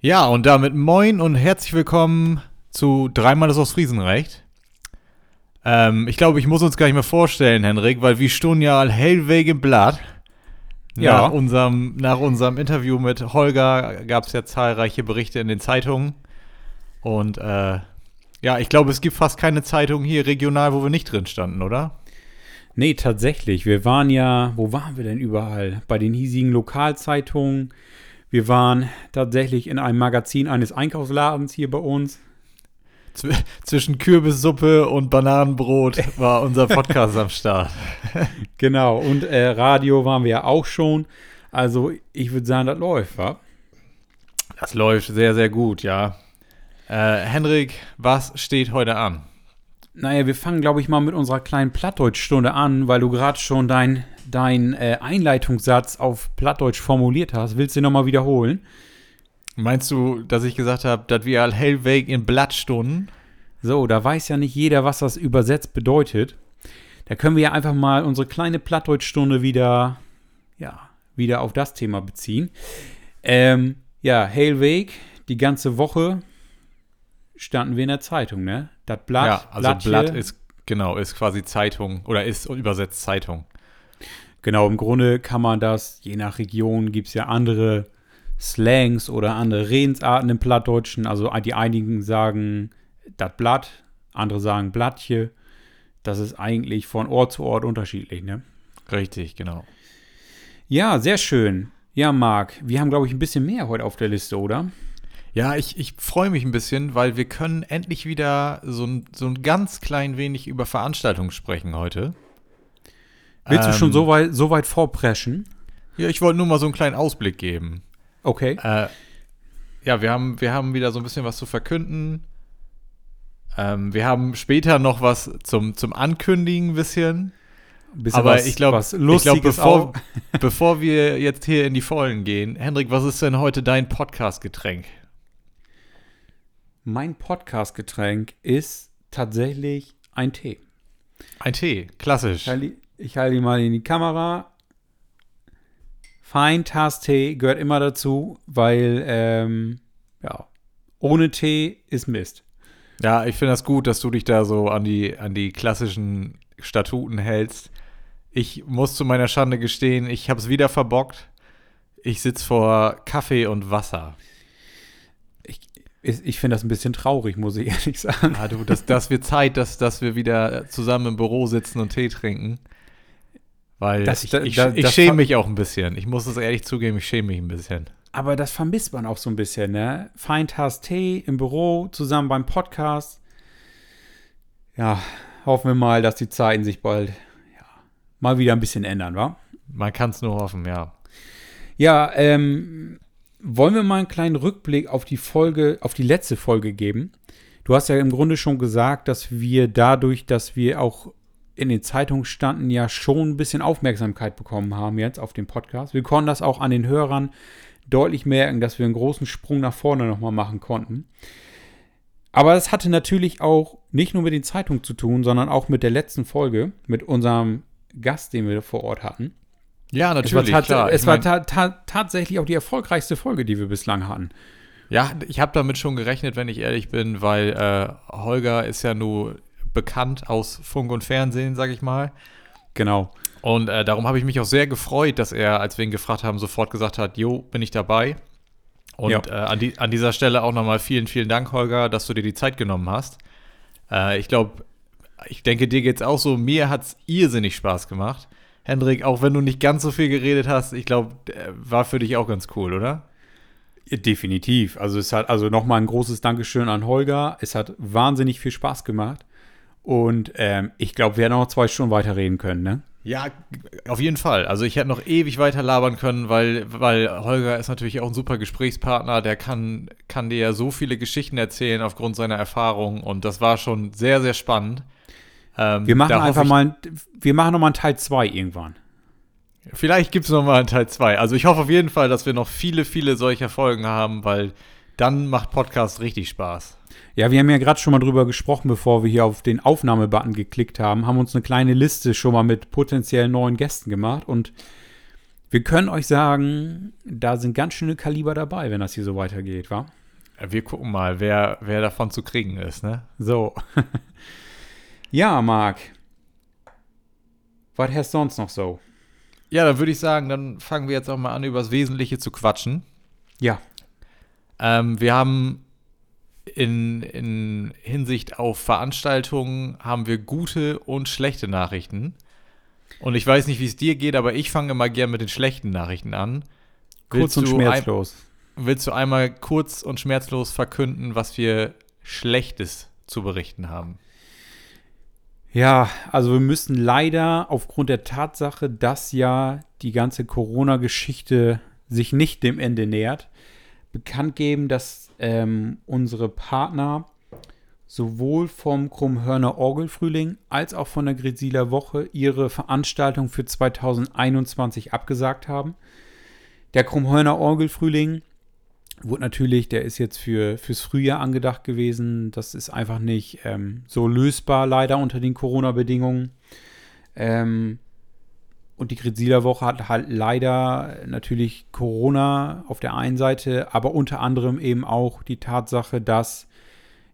Ja, und damit moin und herzlich willkommen zu Dreimal ist aus Friesenrecht. Ähm, ich glaube, ich muss uns gar nicht mehr vorstellen, Henrik, weil wir stehen ja hellweg im Blatt. Ja. Nach unserem, nach unserem Interview mit Holger gab es ja zahlreiche Berichte in den Zeitungen. Und äh, ja, ich glaube, es gibt fast keine Zeitung hier regional, wo wir nicht drin standen, oder? Nee, tatsächlich. Wir waren ja, wo waren wir denn überall? Bei den hiesigen Lokalzeitungen. Wir waren tatsächlich in einem Magazin eines Einkaufsladens hier bei uns. Zw zwischen Kürbissuppe und Bananenbrot war unser Podcast am Start. Genau. Und äh, Radio waren wir ja auch schon. Also ich würde sagen, das läuft, wa? Das läuft sehr, sehr gut, ja. Äh, Henrik, was steht heute an? Naja, wir fangen, glaube ich, mal mit unserer kleinen Plattdeutschstunde an, weil du gerade schon dein, dein äh, Einleitungssatz auf Plattdeutsch formuliert hast. Willst du nochmal wiederholen? Meinst du, dass ich gesagt habe, dass wir all hellweg in Blatt stunden? So, da weiß ja nicht jeder, was das übersetzt bedeutet. Da können wir ja einfach mal unsere kleine Plattdeutschstunde wieder, ja, wieder auf das Thema beziehen. Ähm, ja, Hellweg, die ganze Woche standen wir in der Zeitung, ne? Das Blatt, ja, also Blattche. Blatt ist, genau, ist quasi Zeitung oder ist übersetzt Zeitung. Genau, im Grunde kann man das, je nach Region gibt es ja andere Slangs oder andere Redensarten im Plattdeutschen. Also die einigen sagen das Blatt, andere sagen Blattche. Das ist eigentlich von Ort zu Ort unterschiedlich, ne? Richtig, genau. Ja, sehr schön. Ja, Marc, wir haben, glaube ich, ein bisschen mehr heute auf der Liste, oder? Ja, ich, ich freue mich ein bisschen, weil wir können endlich wieder so ein, so ein ganz klein wenig über Veranstaltungen sprechen heute. Willst du Ähm, schon so weit, so weit vorpreschen? Ja, ich wollte nur mal so einen kleinen Ausblick geben. Okay. Äh, ja, wir haben, wir haben wieder so ein bisschen was zu verkünden. Ähm, wir haben später noch was zum, zum Ankündigen ein bisschen. Ein bisschen Aber was- ich glaube, glaub, bevor, bevor wir jetzt hier in die Vollen gehen, Hendrik, was ist denn heute dein Podcast-Getränk? Mein Podcast-Getränk ist tatsächlich ein Tee. Ein Tee, klassisch. Ich halte, ihn mal in die Kamera. Feintastee gehört immer dazu, weil, ähm, ja, ohne Tee ist Mist. Ja, ich finde das gut, dass du dich da so an die, an die klassischen Statuten hältst. Ich muss zu meiner Schande gestehen, ich habe es wieder verbockt. Ich sitze vor Kaffee und Wasser. Ich, finde das ein bisschen traurig, muss ich ehrlich sagen. Ah, du, das, das wird Zeit, dass, dass wir wieder zusammen im Büro sitzen und Tee trinken. Weil Das- ich, ich, da- ich das schäme mich auch ein bisschen. Ich muss es ehrlich zugeben, ich schäme mich ein bisschen. Aber das vermisst man auch so ein bisschen, ne? Feintastee im Büro, zusammen beim Podcast. Ja, hoffen wir mal, dass die Zeiten sich bald ja, mal wieder ein bisschen ändern, wa? Man kann es nur hoffen, ja. Ja, ähm, wollen wir mal einen kleinen Rückblick auf die Folge, auf die letzte Folge geben? Du hast ja im Grunde schon gesagt, dass wir dadurch, dass wir auch in den Zeitungen standen, ja schon ein bisschen Aufmerksamkeit bekommen haben jetzt auf dem Podcast. Wir konnten das auch an den Hörern deutlich merken, dass wir einen großen Sprung nach vorne nochmal machen konnten. Aber das hatte natürlich auch nicht nur mit den Zeitungen zu tun, sondern auch mit der letzten Folge, mit unserem Gast, den wir vor Ort hatten. Ja, Es war, natürlich, klar. es war ta ta tatsächlich auch die erfolgreichste Folge, die wir bislang hatten. Ja, ich habe damit schon gerechnet, wenn ich ehrlich bin, weil äh, Holger ist ja nur bekannt aus Funk und Fernsehen, sag ich mal. Genau. Und äh, darum habe ich mich auch sehr gefreut, dass er, als wir ihn gefragt haben, sofort gesagt hat, jo, bin ich dabei. Und Ja. äh, an, die, an dieser Stelle auch nochmal vielen, vielen Dank, Holger, dass du dir die Zeit genommen hast. Äh, ich glaube, ich denke, dir geht's auch so. Mir hat's irrsinnig Spaß gemacht. Hendrik, auch wenn du nicht ganz so viel geredet hast, ich glaube, war für dich auch ganz cool, oder? Definitiv. Also es hat also nochmal ein großes Dankeschön an Holger. Es hat wahnsinnig viel Spaß gemacht. Und ähm, ich glaube, wir hätten noch zwei Stunden weiterreden können, ne? Ja, auf jeden Fall. Also ich hätte noch ewig weiter labern können, weil, weil Holger ist natürlich auch ein super Gesprächspartner. Der kann, kann dir ja so viele Geschichten erzählen aufgrund seiner Erfahrung und das war schon sehr, sehr spannend. Ähm, Wir machen einfach ich, mal, wir machen nochmal einen Teil 2 irgendwann. Vielleicht gibt es nochmal einen Teil 2. Also ich hoffe auf jeden Fall, dass wir noch viele, viele solcher Folgen haben, weil dann macht Podcast richtig Spaß. Ja, wir haben ja gerade schon mal drüber gesprochen, bevor wir hier auf den Aufnahmebutton geklickt haben, haben uns eine kleine Liste schon mal mit potenziell neuen Gästen gemacht und Wir können euch sagen, da sind ganz schöne Kaliber dabei, wenn das hier so weitergeht, wa? Wir gucken mal, wer, wer davon zu kriegen ist, ne? So. ja, Marc. Was hast du sonst noch so? Ja, dann würde ich sagen, dann fangen wir jetzt auch mal an, über das Wesentliche zu quatschen. Ja. Ähm, wir haben in, in Hinsicht auf Veranstaltungen haben wir gute und schlechte Nachrichten. Und ich weiß nicht, wie es dir geht, aber ich fange immer gern mit den schlechten Nachrichten an. Kurz und schmerzlos. Ein, willst du einmal kurz und schmerzlos verkünden, was wir Schlechtes zu berichten haben? Ja, also wir müssen leider aufgrund der Tatsache, dass ja die ganze Corona-Geschichte sich nicht dem Ende nähert, bekannt geben, dass ähm, unsere Partner sowohl vom Krummhörner Orgelfrühling als auch von der Grisiler Woche ihre Veranstaltung für 2021 abgesagt haben. Der Krummhörner Orgelfrühling wurde natürlich, der ist jetzt für, fürs Frühjahr angedacht gewesen. Das ist einfach nicht ähm, so lösbar, leider unter den Corona-Bedingungen. Ähm, und die Grisiler Woche hat halt leider natürlich Corona auf der einen Seite, aber unter anderem eben auch die Tatsache, dass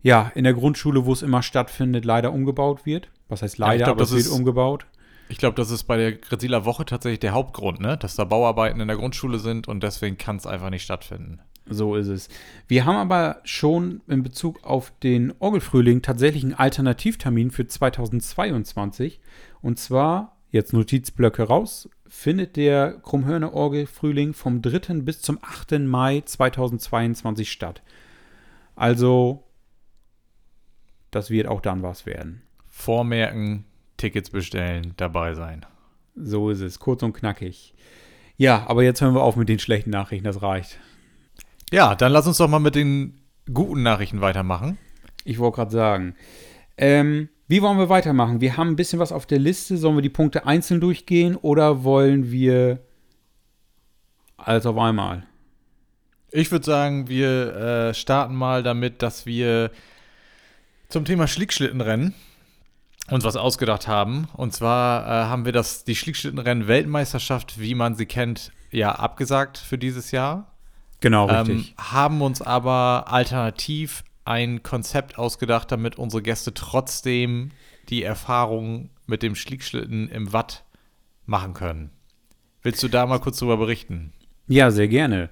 ja in der Grundschule, wo es immer stattfindet, leider umgebaut wird. Was heißt leider, ja, glaub, aber es wird umgebaut. Ich glaube, das ist bei der Grisiler Woche tatsächlich der Hauptgrund, ne? dass da Bauarbeiten in der Grundschule sind und deswegen kann es einfach nicht stattfinden. So ist es. Wir haben aber schon in Bezug auf den Orgelfrühling tatsächlich einen Alternativtermin für 2022. Und zwar jetzt Notizblöcke raus, findet der Krummhörner Orgel Frühling vom 3. bis zum 8. Mai 2022 statt. Also, das wird auch dann was werden. Vormerken, Tickets bestellen, dabei sein. So ist es, kurz und knackig. Ja, aber jetzt hören wir auf mit den schlechten Nachrichten, das reicht. Ja, dann lass uns doch mal mit den guten Nachrichten weitermachen. Ich wollte gerade sagen. Ähm, wie wollen wir weitermachen? Wir haben ein bisschen was auf der Liste. Sollen wir die Punkte einzeln durchgehen oder wollen wir alles auf einmal? Ich würde sagen, wir äh, starten mal damit, dass wir zum Thema Schlickschlittenrennen uns was ausgedacht haben. Und zwar äh, haben wir das, die Schlickschlittenrennen-Weltmeisterschaft, wie man sie kennt, ja abgesagt für dieses Jahr. Genau, richtig. Ähm, haben uns aber alternativ ein Konzept ausgedacht, damit unsere Gäste trotzdem die Erfahrung mit dem Schlickschlitten im Watt machen können. Willst du da mal kurz drüber berichten? Ja, sehr gerne.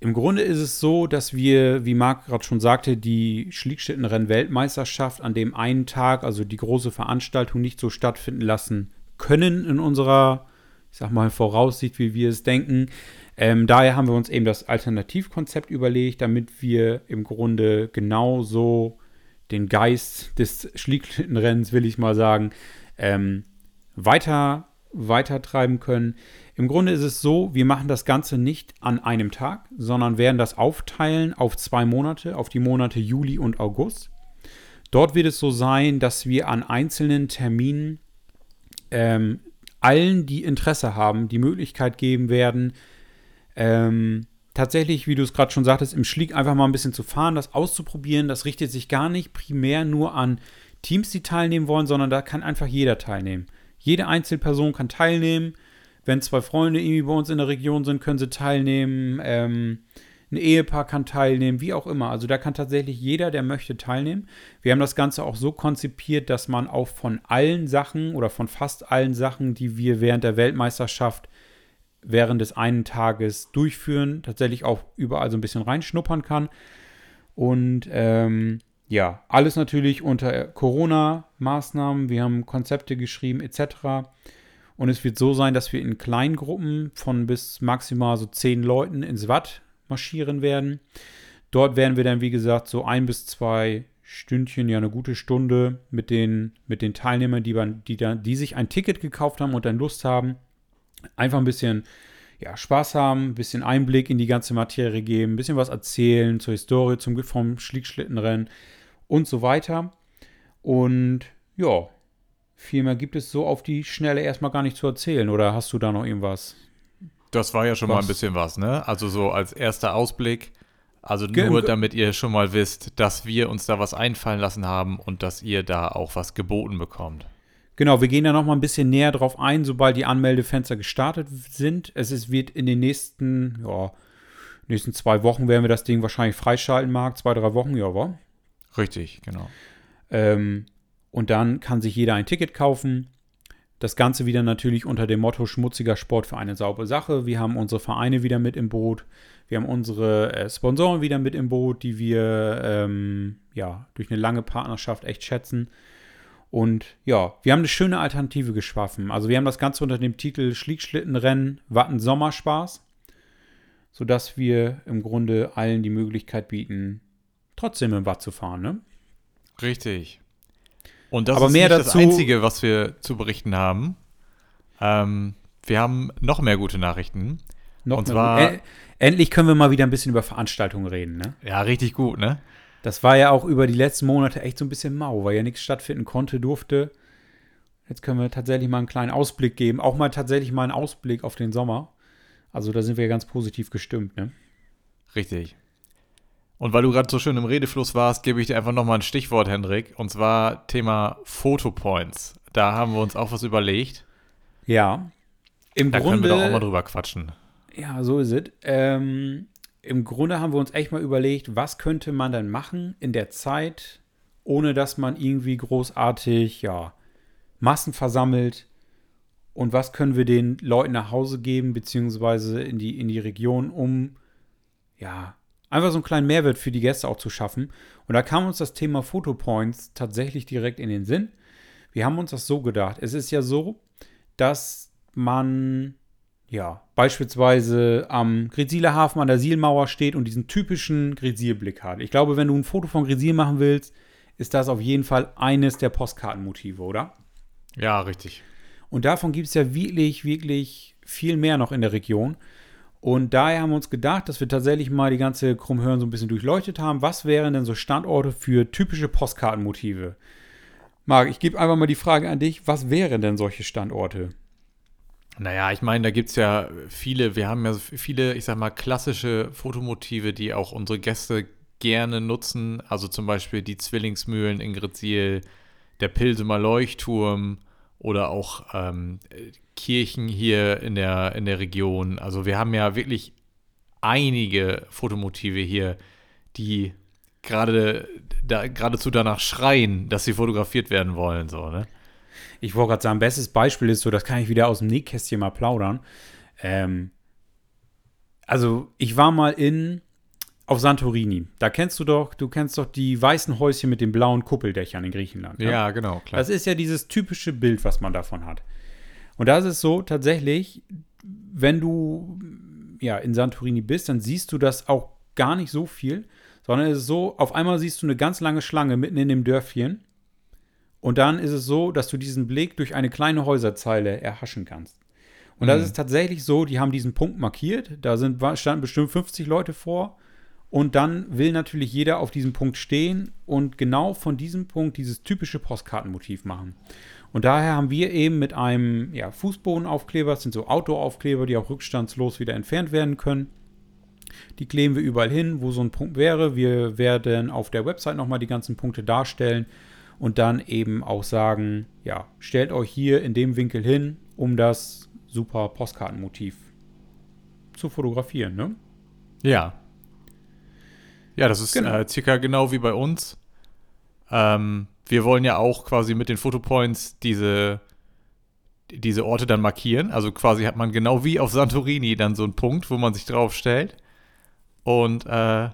Im Grunde ist es so, dass wir, wie Marc gerade schon sagte, die Schlickschlittenrennen-Weltmeisterschaft an dem einen Tag, also die große Veranstaltung, nicht so stattfinden lassen können in unserer, ich sag mal, Voraussicht, wie wir es denken. Ähm, daher haben wir uns eben das Alternativkonzept überlegt, damit wir im Grunde genauso den Geist des Schlickschlittenrennens, will ich mal sagen, ähm, weiter, weiter treiben können. Im Grunde ist es so, wir machen das Ganze nicht an einem Tag, sondern werden das aufteilen auf zwei Monate, auf die Monate Juli und August. Dort wird es so sein, dass wir an einzelnen Terminen ähm, allen, die Interesse haben, die Möglichkeit geben werden, ähm, tatsächlich, wie du es gerade schon sagtest, im Schlick einfach mal ein bisschen zu fahren, das auszuprobieren. Das richtet sich gar nicht primär nur an Teams, die teilnehmen wollen, sondern da kann einfach jeder teilnehmen. Jede Einzelperson kann teilnehmen. Wenn zwei Freunde irgendwie bei uns in der Region sind, können sie teilnehmen. Ähm, ein Ehepaar kann teilnehmen, wie auch immer. Also da kann tatsächlich jeder, der möchte, teilnehmen. Wir haben das Ganze auch so konzipiert, dass man auch von allen Sachen oder von fast allen Sachen, die wir während der Weltmeisterschaft während des einen Tages durchführen, tatsächlich auch überall so ein bisschen reinschnuppern kann. Und ähm, ja, alles natürlich unter Corona-Maßnahmen. Wir haben Konzepte geschrieben etc. Und es wird so sein, dass wir in kleinen Gruppen von bis maximal so zehn Leuten ins Watt marschieren werden. Dort werden wir dann, wie gesagt, so ein bis zwei Stündchen, ja eine gute Stunde mit den, mit den Teilnehmern, die, die, die sich ein Ticket gekauft haben und dann Lust haben, einfach ein bisschen ja, Spaß haben, ein bisschen Einblick in die ganze Materie geben, ein bisschen was erzählen zur Historie, zum vom Schlickschlittenrennen und so weiter. Und ja, viel mehr gibt es so auf die Schnelle erstmal gar nicht zu erzählen. Oder hast du da noch irgendwas? Das war ja schon was? mal ein bisschen was, ne? Also so als erster Ausblick. Also nur damit ihr schon mal wisst, dass wir uns da was einfallen lassen haben und dass ihr da auch was geboten bekommt. Genau, wir gehen da noch mal ein bisschen näher drauf ein, sobald die Anmeldefenster gestartet sind. Es ist, wird in den nächsten, ja, nächsten zwei Wochen werden wir das Ding wahrscheinlich freischalten, Marc. Zwei, drei Wochen, ja, wa? Richtig, genau. Ähm, und dann kann sich jeder ein Ticket kaufen. Das Ganze wieder natürlich unter dem Motto schmutziger Sport für eine saubere Sache. Wir haben unsere Vereine wieder mit im Boot. Wir haben unsere äh, Sponsoren wieder mit im Boot, die wir ähm, ja, durch eine lange Partnerschaft echt schätzen. Und ja, wir haben eine schöne Alternative geschaffen. Also wir haben das Ganze unter dem Titel Schlickschlittenrennen Watten Sommerspaß, sodass wir im Grunde allen die Möglichkeit bieten, trotzdem im Watt zu fahren. Ne? Richtig. Und das Aber ist mehr nicht dazu- das Einzige, was wir zu berichten haben. Ähm, wir haben noch mehr gute Nachrichten. Noch Und mehr- zwar- endlich können wir mal wieder ein bisschen über Veranstaltungen reden. Ne? Ja, richtig gut, ne? Das war ja auch über die letzten Monate echt so ein bisschen mau, weil ja nichts stattfinden konnte, durfte. Jetzt können wir tatsächlich mal einen kleinen Ausblick geben, auch mal tatsächlich mal einen Ausblick auf den Sommer. Also da sind wir ganz positiv gestimmt, ne? Richtig. Und weil du gerade so schön im Redefluss warst, gebe ich dir einfach nochmal ein Stichwort, Hendrik. Und zwar Thema Fotopoints. Da haben wir uns auch was überlegt. Ja. Im Da Grunde, können wir doch auch mal drüber quatschen. ja, so ist es. Ähm, Im Grunde haben wir uns echt mal überlegt, was könnte man denn machen in der Zeit, ohne dass man irgendwie großartig, ja, Massen versammelt. Und was können wir den Leuten nach Hause geben, beziehungsweise in die, in die Region, um, ja, einfach so einen kleinen Mehrwert für die Gäste auch zu schaffen. Und da kam uns das Thema Fotopoints tatsächlich direkt in den Sinn. Wir haben uns das so gedacht. Es ist ja so, dass man ja beispielsweise am Grisiler Hafen an der Sielmauer steht und diesen typischen Grisilblick hat. Ich glaube, wenn du ein Foto von Grisil machen willst, ist das auf jeden Fall eines der Postkartenmotive, oder? Ja, richtig. Und davon gibt es ja wirklich, wirklich viel mehr noch in der Region. Und daher haben wir uns gedacht, dass wir tatsächlich mal die ganze Krummhörn so ein bisschen durchleuchtet haben. Was wären denn so Standorte für typische Postkartenmotive? Marc, ich gebe einfach mal die Frage an dich. Was wären denn solche Standorte? Naja, ich meine, da gibt es ja viele, wir haben ja viele, ich sag mal, klassische Fotomotive, die auch unsere Gäste gerne nutzen. Also zum Beispiel die Zwillingsmühlen in Grezil, der Pilsumer Leuchtturm oder auch ähm, Kirchen hier in der, in der Region. Also wir haben ja wirklich einige Fotomotive hier, die gerade da, geradezu danach schreien, dass sie fotografiert werden wollen. So, ne? Ich wollte gerade sagen, bestes Beispiel ist so, das kann ich wieder aus dem Nähkästchen mal plaudern. Ähm, also, ich war mal in auf Santorini. Da kennst du doch, du kennst doch die weißen Häuschen mit den blauen Kuppeldächern in Griechenland. ne? Ja, genau, klar. Das ist ja dieses typische Bild, was man davon hat. Und da ist es so, tatsächlich, wenn du ja in Santorini bist, dann siehst du das auch gar nicht so viel, sondern es ist so, auf einmal siehst du eine ganz lange Schlange mitten in dem Dörfchen. Und dann ist es so, dass du diesen Blick durch eine kleine Häuserzeile erhaschen kannst. Und das Mhm. ist tatsächlich so, die haben diesen Punkt markiert, da sind, standen bestimmt 50 Leute vor. Und dann will natürlich jeder auf diesem Punkt stehen und genau von diesem Punkt dieses typische Postkartenmotiv machen. Und daher haben wir eben mit einem ja, Fußbodenaufkleber, das sind so Outdoor-Aufkleber, die auch rückstandslos wieder entfernt werden können. Die kleben wir überall hin, wo so ein Punkt wäre. Wir werden auf der Website nochmal die ganzen Punkte darstellen und dann eben auch sagen, ja, stellt euch hier in dem Winkel hin, um das super Postkartenmotiv zu fotografieren, ne? Ja. Ja, das ist Genau. äh, circa genau wie bei uns. Ähm, wir wollen ja auch quasi mit den Fotopoints diese, diese Orte dann markieren. Also quasi hat man genau wie auf Santorini dann so einen Punkt, wo man sich drauf stellt und äh,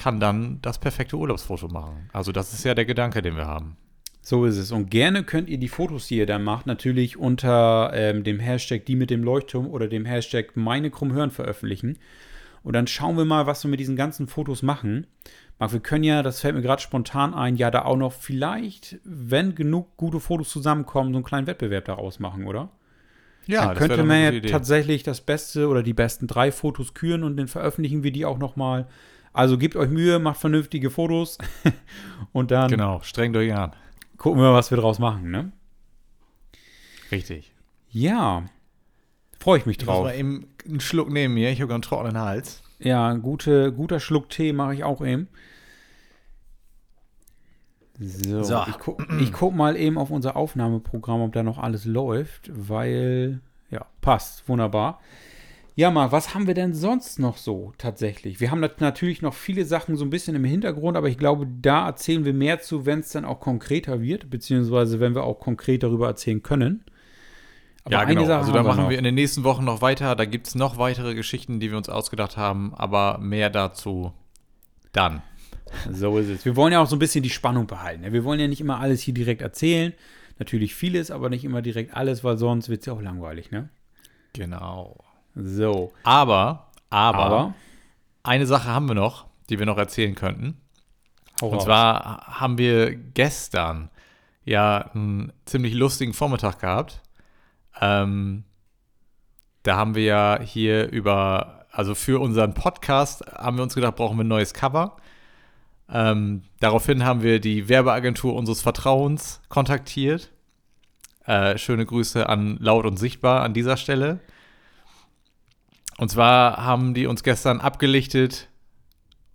kann dann das perfekte Urlaubsfoto machen. Also das ist ja der Gedanke, den wir haben. So ist es. Und gerne könnt ihr die Fotos, die ihr dann macht, natürlich unter ähm, dem Hashtag die mit dem Leuchtturm oder dem Hashtag meine Krummhören veröffentlichen. Und dann schauen wir mal, was wir mit diesen ganzen Fotos machen. Marc, wir können ja, das fällt mir gerade spontan ein, ja da auch noch vielleicht, wenn genug gute Fotos zusammenkommen, so einen kleinen Wettbewerb daraus machen, oder? Ja, dann könnte man ja tatsächlich das Beste oder die besten drei Fotos küren und dann veröffentlichen wir die auch noch mal. Also gebt euch Mühe, macht vernünftige Fotos und dann Genau, strengt euch an. gucken wir, was wir draus machen, ne? Richtig. Ja, freue ich mich Ich muss drauf. mal eben einen Schluck nehmen mir. Ich habe einen trockenen Hals. Ja, gute, guter Schluck Tee mache ich auch eben. So, So. ich gucke ich guck mal eben auf unser Aufnahmeprogramm, ob da noch alles läuft, weil, ja, passt, wunderbar. Ja, Marc, was haben wir denn sonst noch so tatsächlich? Wir haben nat- natürlich noch viele Sachen so ein bisschen im Hintergrund, aber ich glaube, da erzählen wir mehr zu, wenn es dann auch konkreter wird, beziehungsweise wenn wir auch konkret darüber erzählen können. Aber ja, genau. Also da machen noch. wir in den nächsten Wochen noch weiter. Da gibt es noch weitere Geschichten, die wir uns ausgedacht haben, aber mehr dazu dann. So ist es. Wir wollen ja auch so ein bisschen die Spannung behalten. ne? Wir wollen ja nicht immer alles hier direkt erzählen. Natürlich vieles, aber nicht immer direkt alles, weil sonst wird es ja auch langweilig, ne? Genau. So. Aber, aber, Aber, eine Sache haben wir noch, die wir noch erzählen könnten. hau Und zwar haben wir gestern ja einen ziemlich lustigen Vormittag gehabt. Ähm, da haben wir ja hier über, also für unseren Podcast haben wir uns gedacht, brauchen wir ein neues Cover. Ähm, daraufhin haben wir die Werbeagentur unseres Vertrauens kontaktiert. Äh, schöne Grüße an Laut und Sichtbar an dieser Stelle. Und zwar haben die uns gestern abgelichtet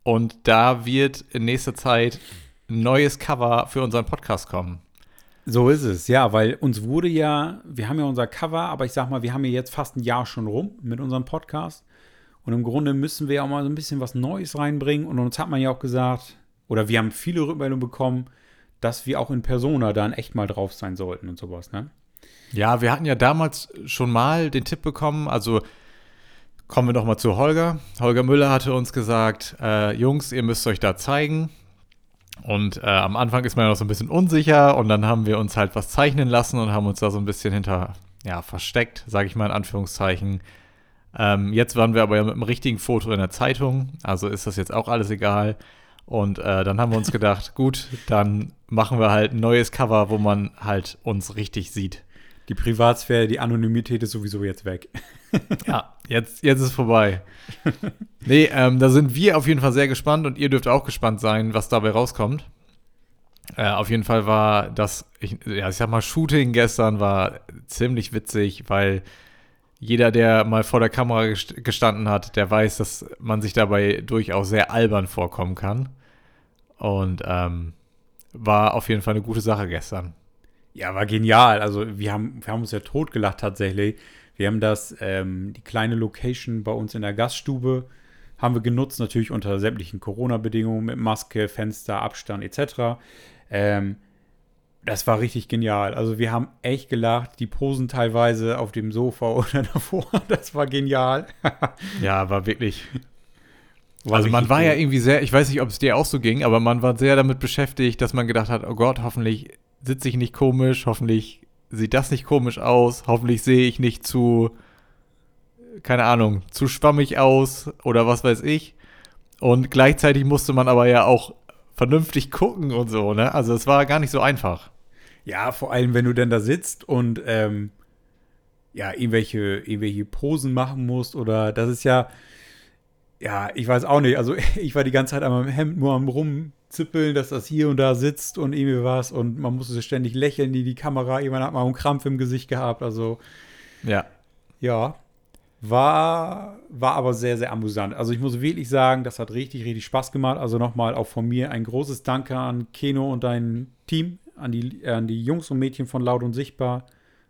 und da wird in nächster Zeit ein neues Cover für unseren Podcast kommen. So ist es, ja, weil uns wurde ja, wir haben ja unser Cover, aber ich sag mal, wir haben ja jetzt fast ein Jahr schon rum mit unserem Podcast. Und im Grunde müssen wir auch mal so ein bisschen was Neues reinbringen. Und uns hat man ja auch gesagt, oder wir haben viele Rückmeldungen bekommen, dass wir auch in Persona dann echt mal drauf sein sollten und sowas, ne? Ja, wir hatten ja damals schon mal den Tipp bekommen, also kommen wir noch mal zu Holger. Holger Müller hatte uns gesagt, äh, Jungs, ihr müsst euch da zeigen. Und äh, am Anfang ist man ja noch so ein bisschen unsicher und dann haben wir uns halt was zeichnen lassen und haben uns da so ein bisschen hinter, ja, versteckt, sage ich mal in Anführungszeichen. Ähm, jetzt waren wir aber ja mit dem richtigen Foto in der Zeitung, also ist das jetzt auch alles egal. Und äh, dann haben wir uns gedacht, gut, dann machen wir halt ein neues Cover, wo man halt uns richtig sieht. Die Privatsphäre, die Anonymität ist sowieso jetzt weg. Ja, jetzt, jetzt ist vorbei. nee, ähm, da sind wir auf jeden Fall sehr gespannt und ihr dürft auch gespannt sein, was dabei rauskommt. Äh, auf jeden Fall war das, ich, ja, ich sag mal, Shooting gestern war ziemlich witzig, weil jeder, der mal vor der Kamera gest- gestanden hat, der weiß, dass man sich dabei durchaus sehr albern vorkommen kann. Und ähm, war auf jeden Fall eine gute Sache gestern. Ja, war genial. Also wir haben, wir haben uns ja totgelacht tatsächlich. Wir haben das, ähm, die kleine Location bei uns in der Gaststube haben wir genutzt, natürlich unter sämtlichen Corona-Bedingungen mit Maske, Fenster, Abstand etc. Ähm, das war richtig genial. Also wir haben echt gelacht. Die Posen teilweise auf dem Sofa oder davor, das war genial. Ja, war wirklich War also man war ja gut. irgendwie sehr, ich weiß nicht, ob es dir auch so ging, aber man war sehr damit beschäftigt, dass man gedacht hat, oh Gott, hoffentlich sitze ich nicht komisch, hoffentlich sieht das nicht komisch aus, hoffentlich sehe ich nicht zu, keine Ahnung, zu schwammig aus oder was weiß ich. Und gleichzeitig musste man aber ja auch vernünftig gucken und so, ne? Also es war gar nicht so einfach. Ja, vor allem, wenn du denn da sitzt und ähm, ja, irgendwelche, irgendwelche Posen machen musst oder das ist ja, ja, ich weiß auch nicht. Also ich war die ganze Zeit an meinem Hemd nur am rumzippeln, dass das hier und da sitzt und irgendwie was und man musste ständig lächeln, die die Kamera, irgendwann hat man einen Krampf im Gesicht gehabt. Also Ja. ja, war, war aber sehr, sehr amüsant. Also ich muss wirklich sagen, das hat richtig, richtig Spaß gemacht. Also nochmal auch von mir ein großes Danke an Keno und dein Team, an die, an die Jungs und Mädchen von Laut und Sichtbar.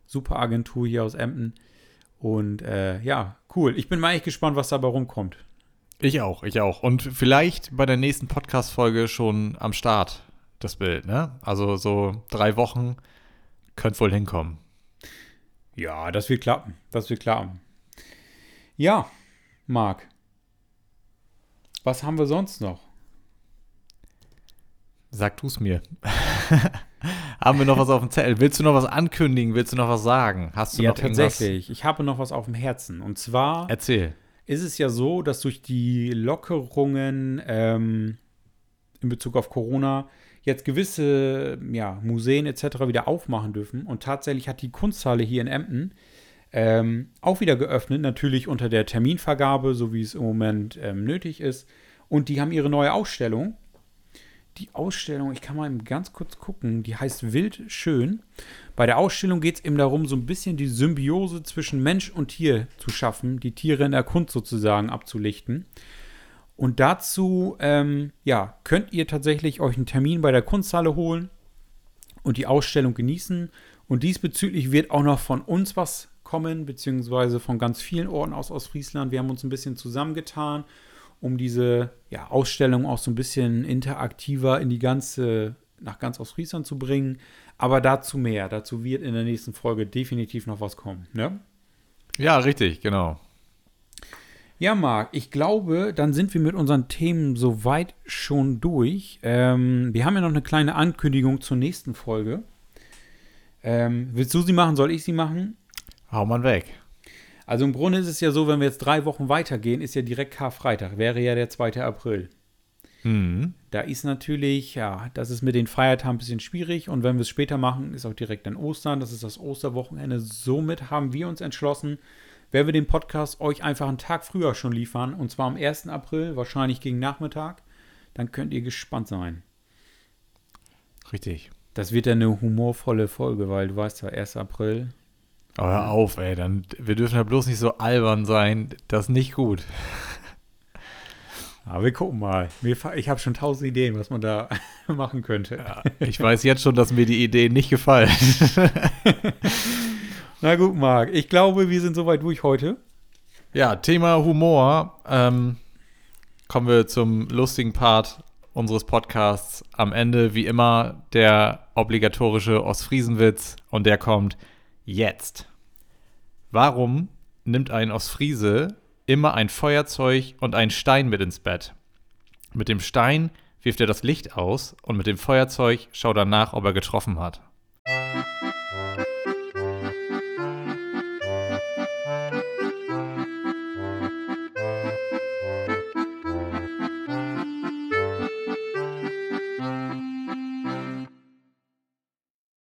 Super Agentur hier aus Emden. Und äh, ja, cool. Ich bin mal echt gespannt, was dabei rumkommt. Ich auch, ich auch. Und vielleicht bei der nächsten Podcast-Folge schon am Start das Bild, ne? Also so drei Wochen könnte wohl hinkommen. Ja, das wird klappen. Das wird klappen. Ja, Marc. Was haben wir sonst noch? Sag du's mir. Haben wir noch was auf dem Zettel? Willst du noch was ankündigen? Willst du noch was sagen? Hast du Ja, noch tatsächlich. Ich habe noch was auf dem Herzen. Und zwar Erzähl. Ist es ja so, dass durch die Lockerungen ähm, in Bezug auf Corona jetzt gewisse ja, Museen etc. wieder aufmachen dürfen. Und tatsächlich hat die Kunsthalle hier in Emden ähm, auch wieder geöffnet, natürlich unter der Terminvergabe, so wie es im Moment ähm, nötig ist. Und die haben ihre neue Ausstellung. Die Ausstellung, ich kann mal ganz kurz gucken, die heißt Wild Schön. Bei der Ausstellung geht es eben darum, so ein bisschen die Symbiose zwischen Mensch und Tier zu schaffen, die Tiere in der Kunst sozusagen abzulichten. Und dazu, ähm, ja, könnt ihr tatsächlich euch einen Termin bei der Kunsthalle holen und die Ausstellung genießen. Und diesbezüglich wird auch noch von uns was kommen, beziehungsweise von ganz vielen Orten aus Ostfriesland. Wir haben uns ein bisschen zusammengetan, um diese ja, Ausstellung auch so ein bisschen interaktiver in die ganze, nach ganz Ostfriesland zu bringen. Aber dazu mehr. Dazu wird in der nächsten Folge definitiv noch was kommen. Ne? Ja, richtig, genau. Ja, Marc, ich glaube, dann sind wir mit unseren Themen soweit schon durch. Ähm, wir haben ja noch eine kleine Ankündigung zur nächsten Folge. Ähm, willst du sie machen? Soll ich sie machen? Hau mal weg. Also im Grunde ist es ja so, wenn wir jetzt drei Wochen weitergehen, ist ja direkt Karfreitag, wäre ja der 2. April. Mhm. Da ist natürlich, ja, das ist mit den Feiertagen ein bisschen schwierig und wenn wir es später machen, ist auch direkt dann Ostern, das ist das Osterwochenende. Somit haben wir uns entschlossen, werden wir den Podcast euch einfach einen Tag früher schon liefern und zwar am 1. April, wahrscheinlich gegen Nachmittag. Dann könnt ihr gespannt sein. Richtig. Das wird ja eine humorvolle Folge, weil du weißt ja, 1. April. Oh, hör auf, ey. Dann, wir dürfen ja bloß nicht so albern sein. Das ist nicht gut. Aber wir gucken mal. Ich habe schon tausend Ideen, was man da machen könnte. Ja, ich weiß jetzt schon, dass mir die Ideen nicht gefallen. Na gut, Marc. Ich glaube, wir sind soweit durch heute. Ja, Thema Humor. Ähm, kommen wir zum lustigen Part unseres Podcasts. Am Ende, wie immer, der obligatorische Ostfriesenwitz. Und der kommt jetzt. Warum nimmt ein Ostfriese immer ein Feuerzeug und einen Stein mit ins Bett. Mit dem Stein wirft er das Licht aus und mit dem Feuerzeug schaut er nach, ob er getroffen hat.